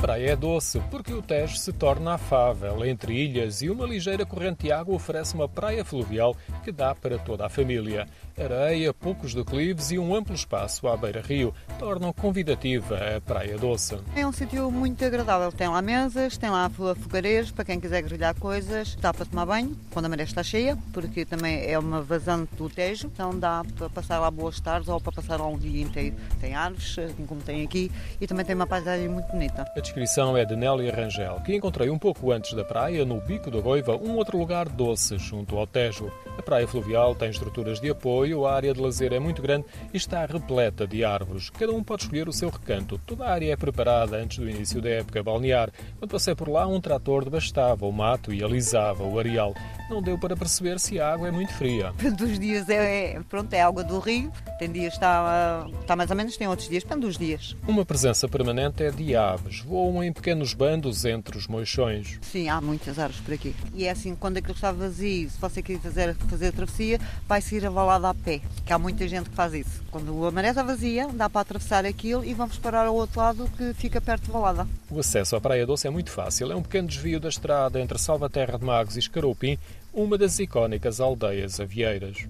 praia é doce porque o Tejo se torna afável entre ilhas e uma ligeira corrente de água oferece uma praia fluvial que dá para toda a família. Areia, poucos declives e um amplo espaço à beira-rio tornam convidativa a Praia Doce. É um sítio muito agradável. Tem lá mesas, tem lá fogareiros para quem quiser grelhar coisas. Dá para tomar banho quando a maré está cheia, porque também é uma vazante do Tejo. Então dá para passar lá boas tardes ou para passar lá um dia inteiro. Tem árvores, assim como tem aqui, e também tem uma paisagem muito bonita. Descrição é de Nélia Rangel, que encontrei um pouco antes da praia, no Bico da Goiva, um outro lugar doce junto ao Tejo. A praia fluvial tem estruturas de apoio, a área de lazer é muito grande e está repleta de árvores. Cada um pode escolher o seu recanto. Toda a área é preparada antes do início da época balnear. Quando passei por lá, um trator devastava o mato e alisava o areal. Não deu para perceber se a água é muito fria. Dos dias é, é, pronto, é água do rio. Tem dias está, está mais ou menos, tem outros dias, depende dos dias. Uma presença permanente é de aves. Voam em pequenos bandos entre os moixões. Sim, há muitas árvores por aqui. E é assim, quando aquilo está vazio, se você quiser fazer, fazer a travessia, vai-se ir a valada a pé. Que há muita gente que faz isso. Quando a maré está vazia, dá para atravessar aquilo e vamos parar ao outro lado que fica perto de Valada. O acesso à Praia Doce é muito fácil. É um pequeno desvio da estrada entre Salvaterra de Magos e Escaroupim, uma das icónicas aldeias avieiras.